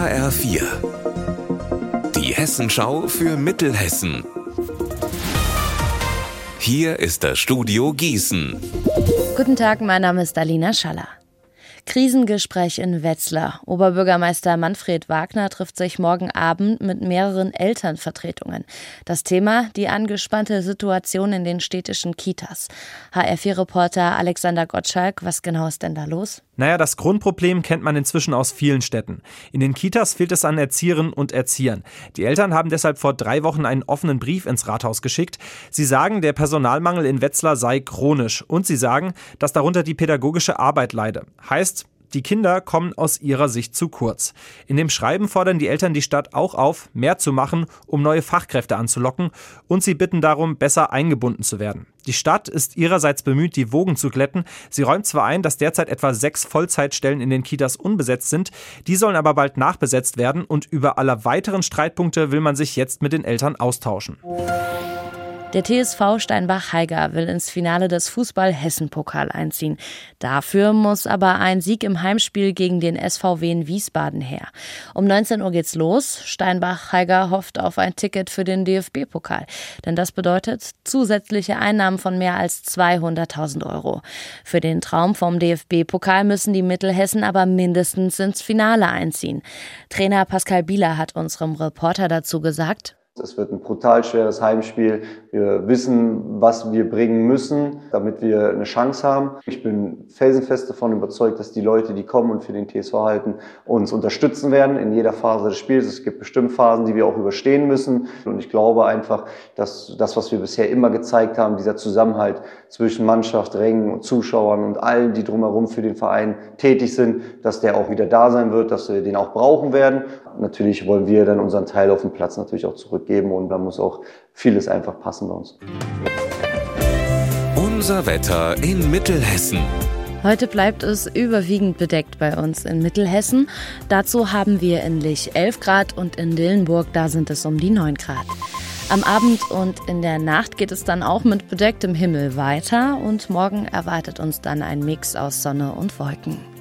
HR4. Die Hessenschau für Mittelhessen. Hier ist das Studio Gießen. Guten Tag, mein Name ist Alina Schaller. Krisengespräch in Wetzlar. Oberbürgermeister Manfred Wagner trifft sich morgen Abend mit mehreren Elternvertretungen. Das Thema die angespannte Situation in den städtischen Kitas. HR4-Reporter Alexander Gottschalk, was genau ist denn da los? Naja, das Grundproblem kennt man inzwischen aus vielen Städten. In den Kitas fehlt es an Erzieherinnen und Erziehern. Die Eltern haben deshalb vor drei Wochen einen offenen Brief ins Rathaus geschickt. Sie sagen, der Personalmangel in Wetzlar sei chronisch. Und sie sagen, dass darunter die pädagogische Arbeit leide. Heißt, die Kinder kommen aus ihrer Sicht zu kurz. In dem Schreiben fordern die Eltern die Stadt auch auf, mehr zu machen, um neue Fachkräfte anzulocken und sie bitten darum, besser eingebunden zu werden. Die Stadt ist ihrerseits bemüht, die Wogen zu glätten. Sie räumt zwar ein, dass derzeit etwa sechs Vollzeitstellen in den Kitas unbesetzt sind, die sollen aber bald nachbesetzt werden und über alle weiteren Streitpunkte will man sich jetzt mit den Eltern austauschen. Der TSV Steinbach-Heiger will ins Finale des Fußball-Hessen-Pokal einziehen. Dafür muss aber ein Sieg im Heimspiel gegen den SVW in Wiesbaden her. Um 19 Uhr geht's los. Steinbach-Heiger hofft auf ein Ticket für den DFB-Pokal. Denn das bedeutet zusätzliche Einnahmen von mehr als 200.000 Euro. Für den Traum vom DFB-Pokal müssen die Mittelhessen aber mindestens ins Finale einziehen. Trainer Pascal Bieler hat unserem Reporter dazu gesagt, es wird ein brutal schweres Heimspiel. Wir wissen, was wir bringen müssen, damit wir eine Chance haben. Ich bin felsenfest davon überzeugt, dass die Leute, die kommen und für den TSV halten, uns unterstützen werden in jeder Phase des Spiels. Es gibt bestimmt Phasen, die wir auch überstehen müssen. Und ich glaube einfach, dass das, was wir bisher immer gezeigt haben, dieser Zusammenhalt zwischen Mannschaft, Rängen und Zuschauern und allen, die drumherum für den Verein tätig sind, dass der auch wieder da sein wird, dass wir den auch brauchen werden. Natürlich wollen wir dann unseren Teil auf dem Platz natürlich auch zurückgeben geben und da muss auch vieles einfach passen bei uns. Unser Wetter in Mittelhessen. Heute bleibt es überwiegend bedeckt bei uns in Mittelhessen. Dazu haben wir in Lich 11 Grad und in Dillenburg, da sind es um die 9 Grad. Am Abend und in der Nacht geht es dann auch mit bedecktem Himmel weiter und morgen erwartet uns dann ein Mix aus Sonne und Wolken.